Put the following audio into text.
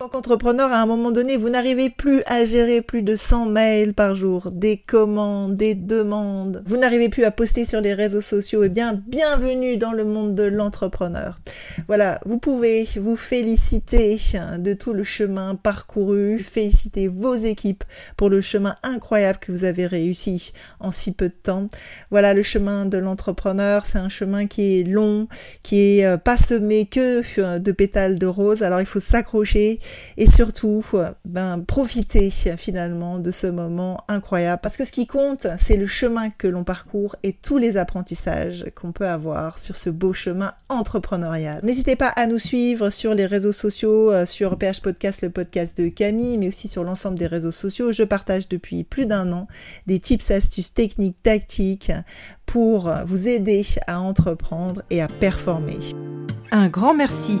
tant qu'entrepreneur, à un moment donné, vous n'arrivez plus à gérer plus de 100 mails par jour, des commandes, des demandes. Vous n'arrivez plus à poster sur les réseaux sociaux. Eh bien, bienvenue dans le monde de l'entrepreneur. Voilà, vous pouvez vous féliciter de tout le chemin parcouru, féliciter vos équipes pour le chemin incroyable que vous avez réussi en si peu de temps. Voilà, le chemin de l'entrepreneur, c'est un chemin qui est long, qui est euh, pas semé que euh, de pétales de rose. Alors, il faut s'accrocher et surtout ben, profiter finalement de ce moment incroyable parce que ce qui compte c'est le chemin que l'on parcourt et tous les apprentissages qu'on peut avoir sur ce beau chemin entrepreneurial. N'hésitez pas à nous suivre sur les réseaux sociaux, euh, sur PH Podcast, le podcast de Camille, mais aussi sur l'ensemble des réseaux sociaux. Je partage depuis plus d'un an des tips, astuces, techniques, tactiques pour vous aider à entreprendre et à performer. Un grand merci